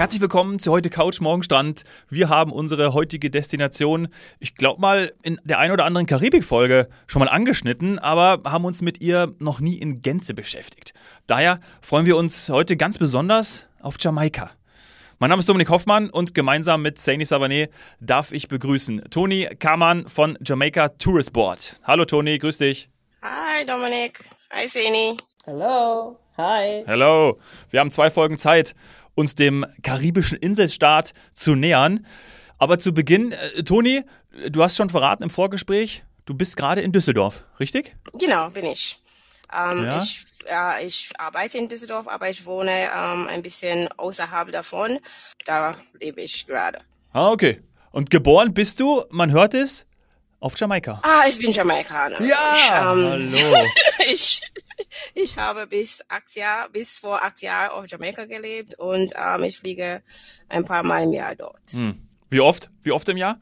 Herzlich willkommen zu heute Couch Morgen Strand. Wir haben unsere heutige Destination, ich glaube mal, in der ein oder anderen Karibik-Folge schon mal angeschnitten, aber haben uns mit ihr noch nie in Gänze beschäftigt. Daher freuen wir uns heute ganz besonders auf Jamaika. Mein Name ist Dominik Hoffmann und gemeinsam mit Saini Savanet darf ich begrüßen Toni Kamann von Jamaica Tourist Board. Hallo Toni, grüß dich. Hi Dominik. Hi Saini. Hallo. Hi. Hallo. Wir haben zwei Folgen Zeit, uns dem karibischen Inselstaat zu nähern. Aber zu Beginn, äh, Toni, du hast schon verraten im Vorgespräch, du bist gerade in Düsseldorf, richtig? Genau, bin ich. Ähm, Ja? ich, äh, ich arbeite in Düsseldorf, aber ich wohne ähm, ein bisschen außerhalb davon. Da lebe ich gerade. Ah, okay. Und geboren bist du, man hört es, auf Jamaika. Ah, ich bin Jamaikaner. Ja, Ähm, hallo. ich, ich habe bis acht Jahre, bis vor acht Jahren auf Jamaika gelebt und ähm, ich fliege ein paar Mal im Jahr dort. Hm. Wie oft? Wie oft im Jahr?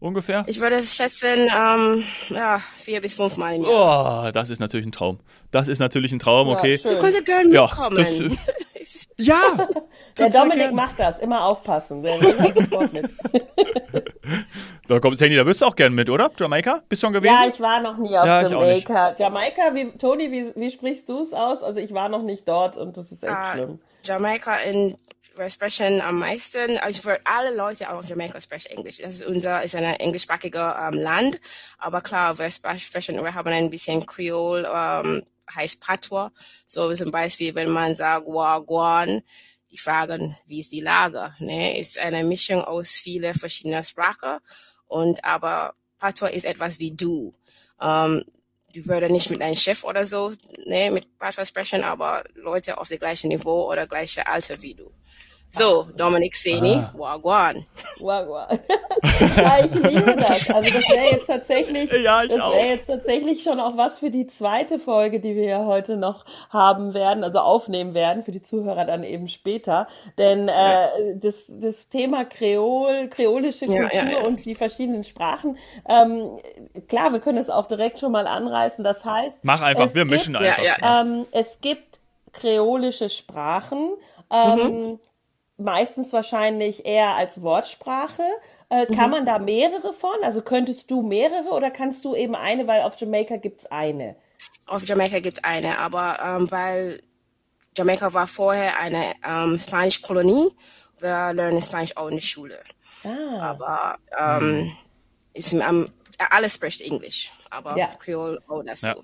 Ungefähr? Ich würde es schätzen, ähm, ja, vier bis fünf Mal im Jahr. Oh, das ist natürlich ein Traum. Das ist natürlich ein Traum, Ja, okay. schön. Du könntest gerne Ja, mitkommen. das- Ja! Der Dominik gern. macht das. Immer aufpassen. Der macht sofort mit. Da kommt Sandy, da würdest du auch gern mit, oder? Jamaika? Bist schon gewesen? Ja, ich war noch nie auf Ja. Jamaika. Jamaika, wie, Toni, wie, wie sprichst du es aus? Also ich war noch nicht dort und das ist echt Ah, schlimm. Jamaika in wir sprechen am meisten, also für alle Leute auf Jamaika sprechen Englisch. Das ist unser, ist ein englischsprachiger ähm, Land. Aber klar, wir spre- sprechen, wir haben ein bisschen Kreol, ähm, heißt Patois. So zum Beispiel, wenn man sagt Wagwan, die fragen, wie ist die Lage? Ne? Ist eine Mischung aus vielen verschiedenen Sprachen. Und aber Patois ist etwas wie du. Ähm, du würde nicht mit deinem Chef oder so ne, mit Patois sprechen, aber Leute auf dem gleichen Niveau oder gleiche Alter wie du. So, Dominik Seni, Ah. Wagwan. Wow. ja, ich liebe das. Also das wäre jetzt tatsächlich, Ja, das wäre jetzt tatsächlich schon auch was für die zweite Folge, die wir ja heute noch haben werden, also aufnehmen werden, für die Zuhörer dann eben später. Denn äh, das, das Thema Kreol, kreolische Kultur ja, ja. und die verschiedenen Sprachen, ähm, klar, wir können es auch direkt schon mal anreißen. Das heißt, Mach einfach, es wir gibt- mischen Ja, einfach. ja. ähm, es gibt kreolische Sprachen, ähm, Mhm. Meistens wahrscheinlich eher als Wortsprache. Äh, Mhm. kann man da mehrere von? Also könntest du mehrere oder kannst du eben eine, weil auf Jamaika gibt's eine? Auf Jamaika gibt eine, aber ähm, weil Jamaika war vorher eine ähm, Spanisch-Kolonie, wir lernen Spanisch auch in der Schule. Ah, Aber ähm, ist, ähm, alles spricht Englisch, aber Ja. Creole auch dazu. Ja.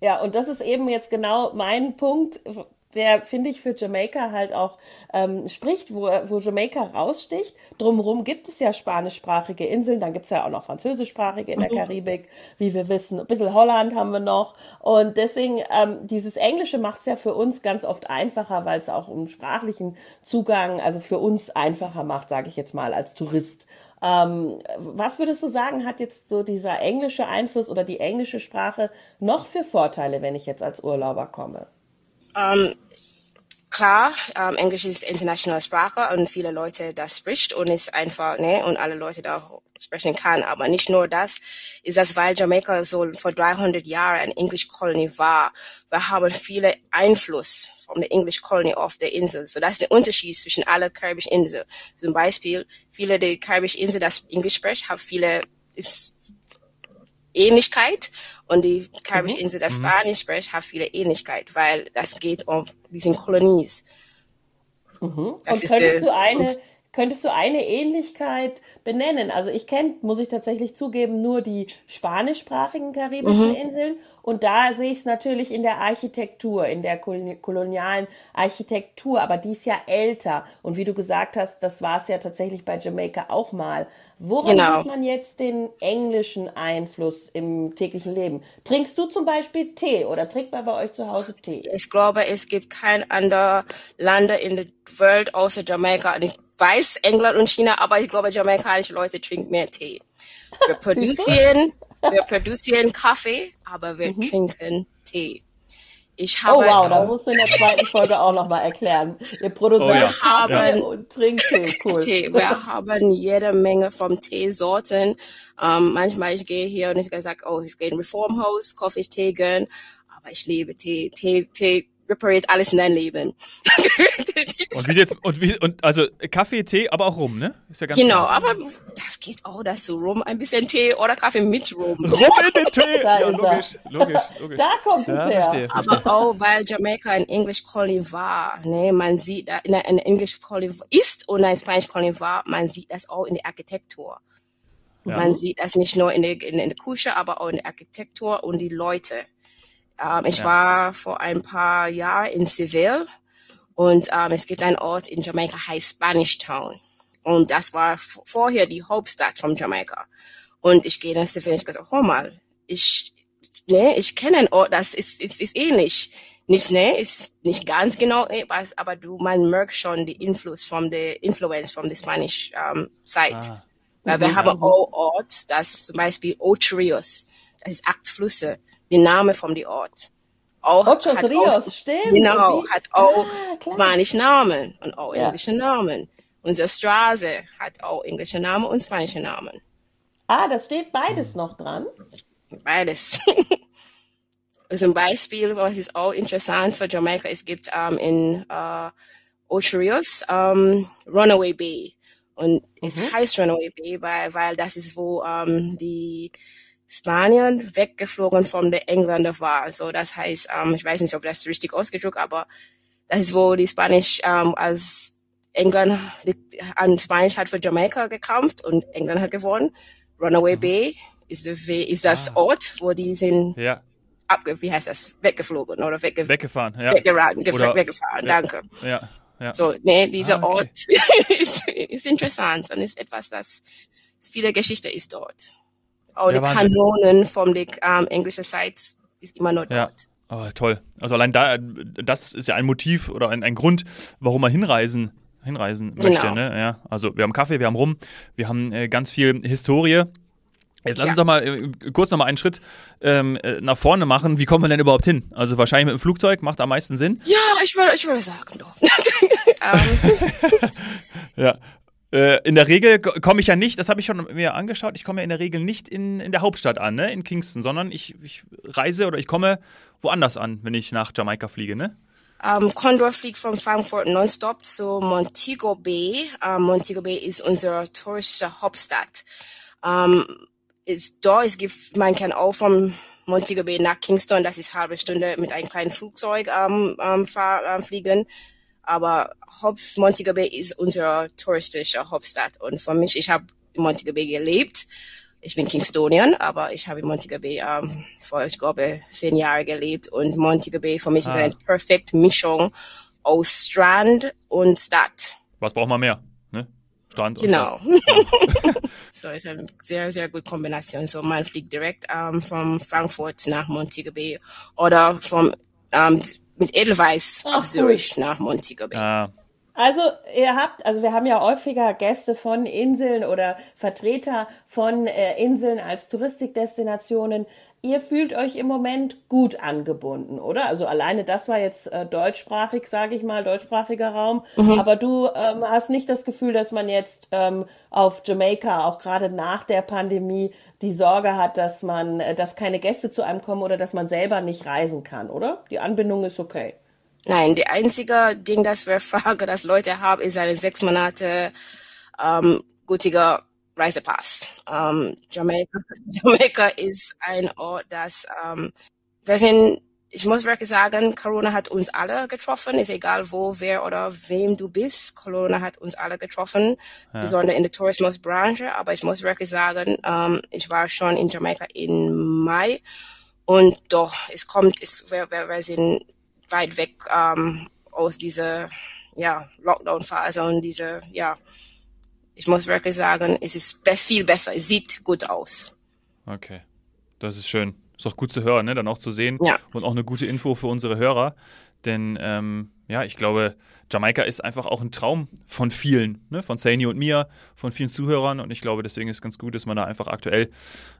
ja, und das ist eben jetzt genau mein Punkt, der, finde ich, für Jamaika halt auch ähm, spricht, wo, wo Jamaika raussticht. Drumherum gibt es ja spanischsprachige Inseln, dann gibt es ja auch noch französischsprachige in der Karibik, wie wir wissen. Ein bisschen Holland haben wir noch. Und deswegen, ähm, dieses Englische macht es ja für uns ganz oft einfacher, weil es auch um sprachlichen Zugang, also für uns einfacher macht, sage ich jetzt mal, als Tourist. Ähm, was würdest du sagen, hat jetzt so dieser englische Einfluss oder die englische Sprache noch für Vorteile, wenn ich jetzt als Urlauber komme? Ähm, klar, ähm, Englisch ist internationale Sprache und viele Leute das spricht und ist einfach, ne, und alle Leute da sprechen kann. Aber nicht nur das, ist das, weil Jamaika so vor 300 Jahren ein English Colony war. Wir haben viele Einfluss von der English Colony auf der Insel. So das ist der Unterschied zwischen alle karibischen Inseln. Zum Beispiel, viele der karibischen Inseln, das Englisch sprechen, haben viele, ist Ähnlichkeit. Und die karibische Insel, das Spanisch spricht, hat viele Ähnlichkeit, weil das geht um diesen Kolonies. Das Und ist könntest der- du eine, könntest du eine Ähnlichkeit benennen? Also ich kenne, muss ich tatsächlich zugeben, nur die spanischsprachigen karibischen Mhm. Inseln. Und da sehe ich es natürlich in der Architektur, in der kol- kolonialen Architektur, aber die ist ja älter. Und wie du gesagt hast, das war es ja tatsächlich bei Jamaika auch mal. Woran Genau. sieht man jetzt den englischen Einfluss im täglichen Leben? Trinkst du zum Beispiel Tee oder trinkt man bei euch zu Hause Tee? Ich glaube, es gibt kein anderes Land in der Welt außer Jamaika. Weiß England und China, aber ich glaube, jamaikanische Leute trinken mehr Tee. Wir produzieren, wir produzieren Kaffee, aber wir trinken Tee. Ich Mhm. Oh habe wow, da musst du in der zweiten Folge auch nochmal erklären. Ihr produziert Oh ja. Kaffee Ja. und trinkt Tee, cool. Tee. Wir haben jede Menge von Teesorten. Ähm, manchmal ich gehe hier und ich sage, oh, ich gehe in ein Reformhaus, kaufe ich Tee gern. Aber ich liebe Tee. Tee, Tee repariert alles in dein Leben. und wie jetzt, und wie, und also Kaffee, Tee, aber auch Rum, ne? Ist ja ganz genau, klar. aber das geht auch dazu. Rum, ein bisschen Tee oder Kaffee mit Rum. Rum in den Tee! ja, logisch, logisch, logisch. Da kommt es ja, her. Verstehe, verstehe. Aber auch, weil Jamaika ein English Colony war, ne? Man sieht, in ein English Colony ist und ein Spanish Colony war, man sieht das auch in der Architektur. Ja. Man sieht das nicht nur in der, in, in der Küche, aber auch in der Architektur und die Leute. Ähm, ich ja. war vor ein paar Jahren in Seville und ähm, es gibt einen Ort in Jamaika, heißt Spanish Town. Und das war vorher die Hauptstadt von Jamaika. Und ich gehe nach Seville und ich gesagt, hör mal, ich, ne, ich kenne einen Ort, das ist, ist, ist ähnlich. Nicht, ne, ist nicht ganz genau, eh, aber du, man merkt schon die Influence von der Influence von der Spanish ähm, Side. Ah. Weil wir mhm. haben auch Ort, das zum Beispiel Ocho Rios, das ist acht Den Namen von dem Ort. Auch Ocho hat Rios, auch, stimmt. Genau, hat auch ah, spanische Namen und auch ja. englische Namen. Unsere Straße hat auch englische Namen und spanische Namen. Ah, das steht beides noch dran? Beides. Zum Beispiel, was ist auch interessant für Jamaika, es gibt um, ähm, in uh, Ocho Rios um, Runaway Bay. Und mhm. es heißt Runaway Bay, weil, weil das ist, wo um, ähm, die Spanien weggeflogen von den Engländern war. Also das heißt, ähm, ich weiß nicht, ob das richtig ausgedrückt, aber das ist, wo die Spanisch ähm, als England an Spanisch hat für Jamaika gekämpft und England hat gewonnen. Runaway mhm. Bay ist, ist das ah. Ort, wo die sind ja. abge, wie heißt das, weggeflogen oder wegge weggefahren, ja. weggeraten, oder, weggefahren, ja. danke. Ja. Ja. So, ne, dieser ah, okay. Ort ist, ist interessant und ist etwas, das viele Geschichte ist dort. Auch ja, die Kanonen vom ähm, englischen Seite ist immer noch ja. dort. Oh, toll. Also allein da, das ist ja ein Motiv oder ein, ein Grund, warum man hinreisen hinreisen möchte. Genau. Ne? Ja, also wir haben Kaffee, wir haben Rum, wir haben äh, ganz viel Historie. Jetzt lass ja. uns doch mal äh, kurz noch mal einen Schritt ähm, äh, nach vorne machen. Wie kommt man denn überhaupt hin? Also wahrscheinlich mit dem Flugzeug macht am meisten Sinn. Ja, ich würde, ich würde sagen, doch. Ähm. ja, äh, in der Regel komme ich ja nicht, das habe ich schon mir angeschaut, ich komme ja in der Regel nicht in, in der Hauptstadt an, ne, in Kingston, sondern ich, ich reise oder ich komme woanders an, wenn ich nach Jamaika fliege, ne? Um, Condor fliegt von Frankfurt nonstop zu Montego Bay. Um, Montego Bay ist unsere touristische Hauptstadt. Um, ist, dort es gibt, man kann auch von Montego Bay nach Kingston, das ist eine halbe Stunde mit einem kleinen Flugzeug um, um, fahr, um, fliegen. Aber Haupt Montego Bay ist unsere touristische Hauptstadt. Und für mich, ich habe in Montego Bay gelebt. Ich bin Kingstonian, aber ich habe in Montego Bay ähm, vor, ich glaube, zehn Jahren gelebt. Und Montego Bay für mich ah. ist eine perfekte Mischung aus Strand und Stadt. Was braucht man mehr? Ne? Strand genau. und Stadt. Genau. so ist eine sehr, sehr gute Kombination. So man fliegt direkt ähm, von Frankfurt nach Montego Bay oder vom ähm, mit Edelweiss Ach, Zürich nach Montego Bay. Ah. Also ihr habt, also wir haben ja häufiger Gäste von Inseln oder Vertreter von äh, Inseln als Touristikdestinationen. Ihr fühlt euch im Moment gut angebunden, oder? Also alleine das war jetzt äh, deutschsprachig, sage ich mal, deutschsprachiger Raum. Mhm. Aber du ähm, hast nicht das Gefühl, dass man jetzt ähm, auf Jamaika, auch gerade nach der Pandemie, die Sorge hat, dass man, äh, dass keine Gäste zu einem kommen oder dass man selber nicht reisen kann, oder? Die Anbindung ist okay. Nein, die einzige Ding, das wir fragen, dass Leute haben, ist eine sechs Monate ähm, gültiger Reisepass. Ähm, Jamaika, Jamaika ist ein Ort, das ähm, wir sind ich muss wirklich sagen, Corona hat uns alle getroffen. Ist egal wo, wer oder wem du bist. Corona hat uns alle getroffen, ja. besonders in der Tourismusbranche. Aber ich muss wirklich sagen, ähm, ich war schon in Jamaika im Mai und doch, es kommt, es, wir, wir, sind weit weg ähm, aus dieser ja, Lockdown-Phase und diese, ja, ich muss wirklich sagen, es ist best, viel besser, es sieht gut aus. Okay, das ist schön. Ist auch gut zu hören, ne? dann auch zu sehen ja. und auch eine gute Info für unsere Hörer. Denn ähm, ja, ich glaube, Jamaika ist einfach auch ein Traum von vielen, ne? von Saini und mir, von vielen Zuhörern. Und ich glaube, deswegen ist es ganz gut, dass man da einfach aktuell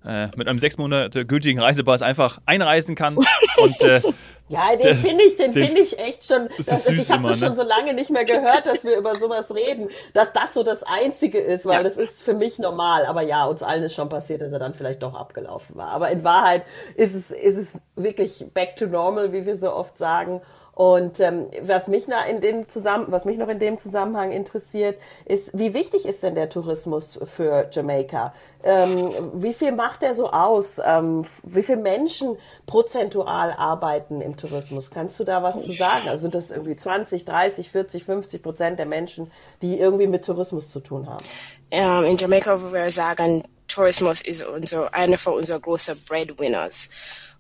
äh, mit einem sechs Monate gültigen Reisepass einfach einreisen kann. und, äh, ja, den finde ich, den, den finde ich echt schon. Das das, ich habe das ne? schon so lange nicht mehr gehört, dass wir über sowas reden, dass das so das Einzige ist, weil ja. das ist für mich normal. Aber ja, uns allen ist schon passiert, dass er dann vielleicht doch abgelaufen war. Aber in Wahrheit ist es, ist es wirklich back to normal, wie wir so oft sagen. Und ähm, was mich noch in dem Zusammen was mich noch in dem Zusammenhang interessiert, ist, wie wichtig ist denn der Tourismus für Jamaika? Ähm, wie viel macht er so aus? Ähm, wie viele Menschen prozentual arbeiten im Tourismus? Kannst du da was zu sagen? Also sind das irgendwie 20, 30, 40, 50 Prozent der Menschen, die irgendwie mit Tourismus zu tun haben? Ja, in Jamaika würde wir sagen, Tourismus ist unser, einer von unseren großen Breadwinners,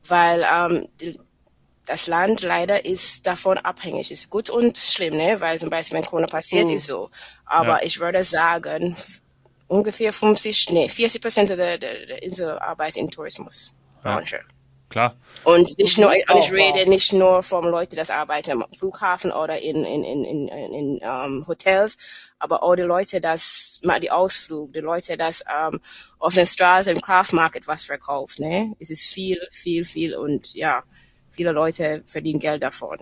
weil ähm, das Land leider ist davon abhängig. Ist gut und schlimm, ne? Weil zum Beispiel, wenn Corona passiert, mhm. ist so. Aber ja. ich würde sagen, ungefähr 50, nee, 40 Prozent der, der, der Inselarbeit in Tourismusbranche. Ja. Klar. Und nicht nur, und ich rede nicht nur von Leuten, die arbeiten am Flughafen oder in, in, in, in, in um, ähm, Hotels, aber auch die Leute, das machen die Ausflug, die Leute, das um, ähm, auf der Straße im Craft Market was verkauft, ne? Es ist viel, viel, viel und ja, viele Leute verdienen Geld davon.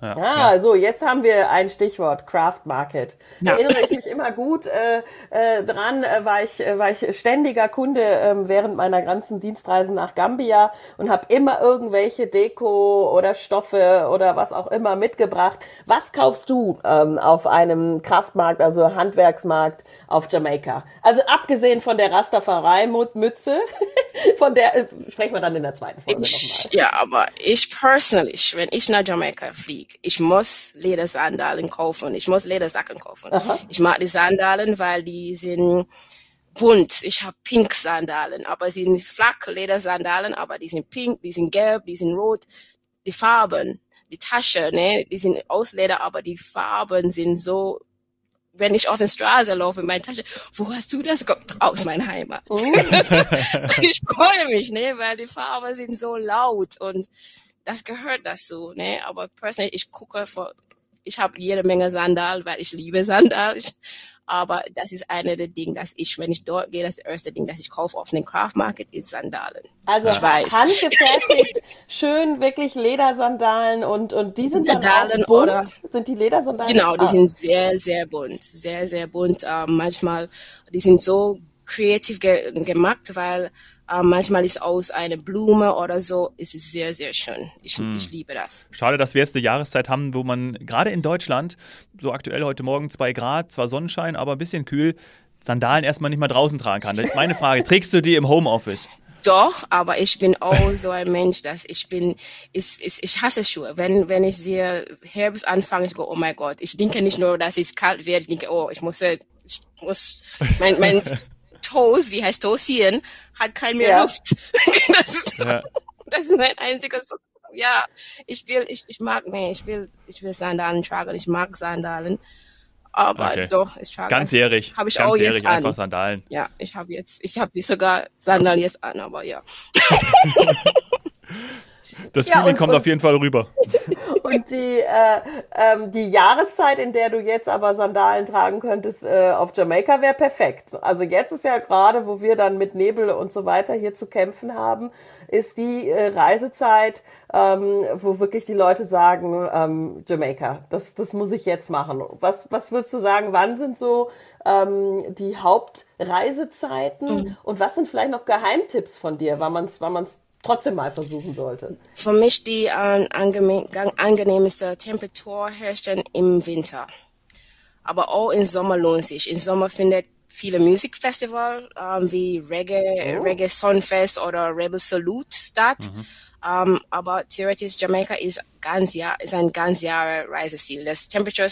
Ja, ah, ja. so, jetzt haben wir ein Stichwort, Craft Market. Ja. Erinnere ich mich immer gut äh, äh, dran, äh, war, ich, äh, war ich ständiger Kunde äh, während meiner ganzen Dienstreisen nach Gambia und habe immer irgendwelche Deko oder Stoffe oder was auch immer mitgebracht. Was kaufst du ähm, auf einem Kraftmarkt, also Handwerksmarkt auf Jamaika? Also abgesehen von der Rastafari-Mütze, von der äh, sprechen wir dann in der zweiten Folge nochmal. Ja, aber ich persönlich, wenn ich nach Jamaika fliege, Musik. Ich muss Ledersandalen kaufen. Ich muss Ledersacken kaufen. Aha. Ich mag die Sandalen, weil die sind bunt. Ich habe pink Sandalen, aber sie sind flach Ledersandalen, aber die sind pink, die sind gelb, die sind rot. Die Farben, die Tasche, ne, die sind aus Leder, aber die Farben sind so wenn ich auf der Straße laufe in meine Tasche, wo hast du das Aus meiner Heimat. Oh. ich freue mich, ne, weil die Farben sind so laut und das gehört dazu, ne? Aber persönlich, ich gucke vor, ich habe jede Menge Sandal, weil ich liebe Sandal. aber das ist eine der Dinge, dass ich, wenn ich dort gehe, das erste Ding, das ich kaufe auf den Craft Market, ist Sandalen. Also ich weiß. handgefertigt, schön wirklich Ledersandalen und und die sind Sandalen bunt. Oder, sind die Ledersandalen? Genau, die sind sehr sehr bunt, sehr sehr bunt. Ähm, manchmal, die sind so kreativ ge gemacht, weil äh, manchmal ist aus einer Blume oder so, ist es sehr, sehr schön. Ich, hm. ich liebe das. Schade, dass wir jetzt eine Jahreszeit haben, wo man gerade in Deutschland, so aktuell heute Morgen zwei Grad, zwar Sonnenschein, aber ein bisschen kühl, Sandalen erstmal nicht mal draußen tragen kann. Meine Frage, trägst du die im Homeoffice? Doch, aber ich bin auch so ein Mensch, dass ich bin, ich, ich, ich hasse Schuhe. Wenn, wenn ich sehe Herbst anfange, ich go, oh mein Gott. Ich denke nicht nur, dass es kalt wird, ich denke, oh, ich muss, ich muss, mein, mein Toes, wie heißt Toesieren, hat kein mehr ja. Luft. das, ist, ja. das ist mein einziges, ja, ich will, ich, ich mag, nee, ich will, ich will Sandalen tragen, ich mag Sandalen. Aber okay. doch, ich trage Ganzjährig. Habe ich Ganzjährig auch jetzt an. einfach Sandalen. Ja, ich habe jetzt, ich habe sogar Sandalen jetzt an, aber ja. Das ja, Feeling und, kommt und, auf jeden Fall rüber. Und die, äh, ähm, die Jahreszeit, in der du jetzt aber Sandalen tragen könntest äh, auf Jamaika, wäre perfekt. Also jetzt ist ja gerade, wo wir dann mit Nebel und so weiter hier zu kämpfen haben, ist die äh, Reisezeit, ähm, wo wirklich die Leute sagen, ähm, Jamaika, das, das muss ich jetzt machen. Was, was würdest du sagen, wann sind so ähm, die Hauptreisezeiten mhm. und was sind vielleicht noch Geheimtipps von dir, wann man es wann man's trotzdem mal versuchen sollte? Für mich die äh, angenehmste Temperatur herrscht im Winter. Aber auch im Sommer lohnt sich. Im Sommer findet viele Musikfestival ähm, wie Reggae, oh. Reggae Sunfest oder Rebel Salute statt. Mhm. Um, ähm, aber theoretisch Jamaika ist ganz Jahr, ist ein ganz Jahr Reiseziel. Das Temperature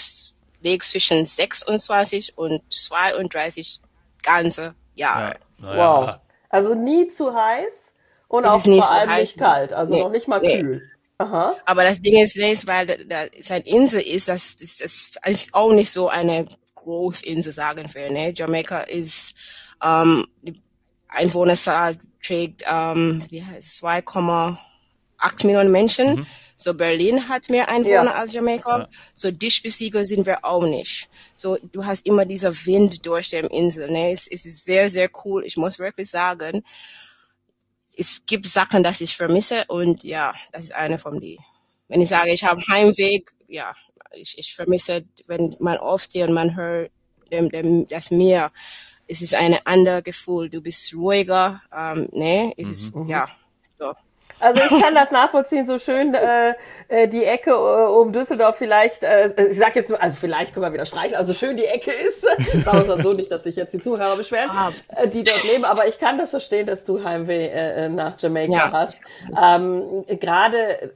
liegt zwischen 26 und 32 ganze Jahre. Ja. Ja. Wow. Also nie zu heiß und es auch vor so allem nicht kalt, also nee, noch nicht mal nee. kühl. Aha. Aber das Ding ist, nicht, weil da, da es eine Insel ist, das, das, das ist auch nicht so eine Großinsel, sagen wir. Ne? Jamaika ist, ähm, die Einwohnerzahl trägt, ähm, wie heißt es, 2, acht Millionen Menschen. Mhm. So Berlin hat mehr Einwohner ja. als Jamaika. Ja. So dicht besiedelt sind wir auch nicht. So du hast immer dieser Wind durch die Insel. Ne? Es, es ist sehr, sehr cool. Ich muss wirklich sagen, es gibt Sachen, dass ich vermisse und ja, das ist eine von die. Wenn ich sage, ich habe Heimweg, ja, ich, ich vermisse, wenn man aufsteht und man hört dem, dem, das Meer. Es ist ein anderes Gefühl. Du bist ruhiger, ähm, ne? Es mhm. ist, ja, so. Also ich kann das nachvollziehen, so schön äh, äh, die Ecke äh, um Düsseldorf vielleicht, äh, ich sag jetzt, also vielleicht können wir wieder streichen, also schön die Ecke ist, sagen wir so nicht, dass sich jetzt die Zuhörer beschweren, ah. äh, die dort leben, aber ich kann das verstehen, dass du Heimweh äh, äh nach Jamaika ja. hast. Ähm, Gerade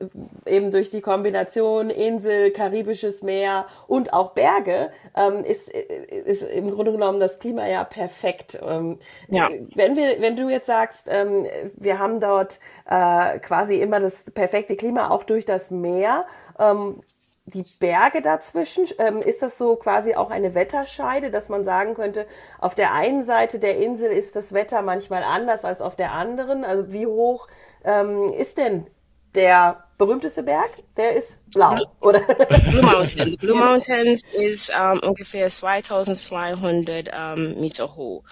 eben durch die Kombination Insel, Karibisches Meer und auch Berge ähm, ist, ist im Grunde genommen das Klima ja perfekt. Ähm, ja. Wenn wir, wenn du jetzt sagst, ähm, wir haben dort äh, quasi immer das perfekte Klima, auch durch das Meer. Ähm, die Berge dazwischen, ähm, ist das so quasi auch eine Wetterscheide, dass man sagen könnte, auf der einen Seite der Insel ist das Wetter manchmal anders als auf der anderen? Also wie hoch ähm, ist denn der berühmteste Berg? Der ist blau, oder? Blue Mountain. Blue Mountains ist ähm, ungefähr 2200 ähm, Meter hoch.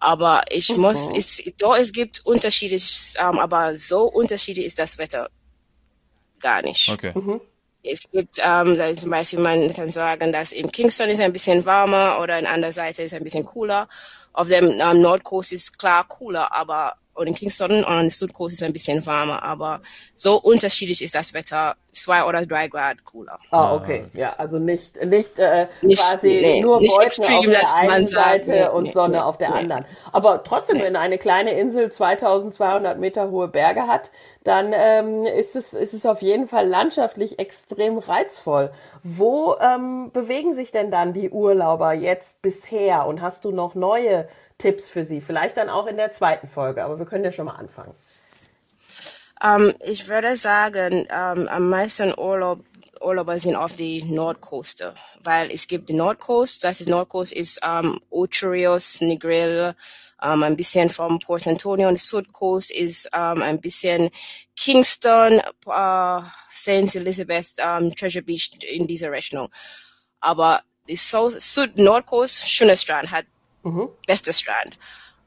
Aber ich mhm. muss, es, doch, es gibt Unterschiede, ähm, aber so unterschiedlich ist das Wetter gar nicht. Okay. Mhm. Es gibt zum Beispiel, man kann sagen, dass in Kingston ist ein bisschen warmer oder in anderer Seite ist ein bisschen cooler. Auf dem Nordcoast ist klar cooler, aber und in Kingston und an der Südküste ist es ein bisschen warmer, aber so unterschiedlich ist das Wetter, zwei oder drei Grad cooler. Ah, okay, ja, also nicht nicht, äh, nicht quasi nee, nur nicht Wolken extrem, auf der einen Seite nee, und nee, Sonne auf der anderen. Aber trotzdem, wenn eine kleine Insel 2200 Meter hohe Berge hat, dann ähm, ist es ist es auf jeden Fall landschaftlich extrem reizvoll. Wo ähm, bewegen sich denn dann die Urlauber jetzt bisher und hast du noch neue Tipps für Sie. Vielleicht dann auch in der zweiten Folge, aber wir können ja schon mal anfangen. Um, ähm, ich würde sagen, um, ähm, am meisten Urlaub, Urlauber sind auf die Nordküste, weil es gibt die Nordcoast, das ist Nordcoast ist um, Ocho Rios, Negril, um, ein bisschen vom Port Antonio und Südcoast ist um, ein bisschen Kingston, uh, St. Elizabeth, um, Treasure Beach in dieser Rechnung. Aber die South, Süd Nordcoast, schöner Strand, hat Mhm. Beste Strand.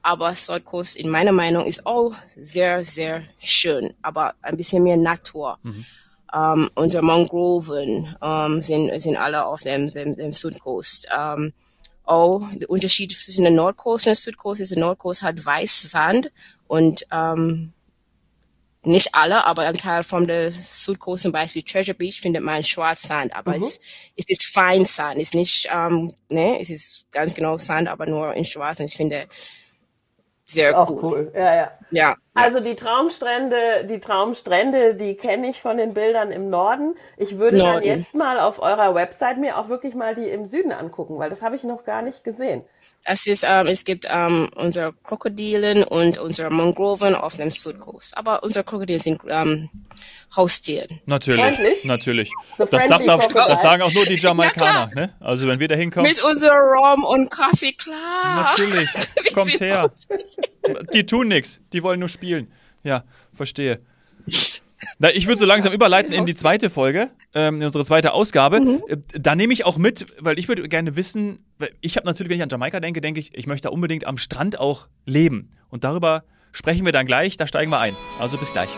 Aber Südkost in meiner Meinung ist auch sehr, sehr schön, aber ein bisschen mehr Natur. Mhm. Um, ähm, unsere Mangroven um, ähm, sind, sind alle auf dem, dem, dem Südkost. Um, ähm, auch der Unterschied zwischen der Nordkost und der Südkost ist, der Nordkost hat weiß Sand und um, nicht alle, aber ein Teil von der Südküste, zum Beispiel Treasure Beach, findet man Schwarzsand, aber mhm. es, es ist Feinsand, es ist nicht, ähm, ne, es ist ganz genau Sand, aber nur in Schwarz und ich finde, sehr cool. cool. Ja, ja. Ja. Also die Traumstrände, die Traumstrände, die kenne ich von den Bildern im Norden. Ich würde Norden. dann jetzt mal auf eurer Website mir auch wirklich mal die im Süden angucken, weil das habe ich noch gar nicht gesehen. Das ist, ähm, es gibt ähm, unsere Krokodilen und unsere Mangroven auf dem Südkurs. Aber unsere Krokodile sind ähm, Haustieren. Natürlich, Freundlich? natürlich. Das, sagt auch, das sagen auch nur die Jamaikaner. Ja, ne? Also wenn wir da hinkommen. Mit unserem Rum und Kaffee, klar. Natürlich, kommt her. Die tun nichts, die wollen nur spielen. Ja, verstehe. Na, ich würde so langsam überleiten in die zweite Folge, ähm, in unsere zweite Ausgabe. Mhm. Äh, da nehme ich auch mit, weil ich würde gerne wissen, ich habe natürlich, wenn ich an Jamaika denke, denke ich, ich möchte unbedingt am Strand auch leben. Und darüber sprechen wir dann gleich, da steigen wir ein. Also bis gleich.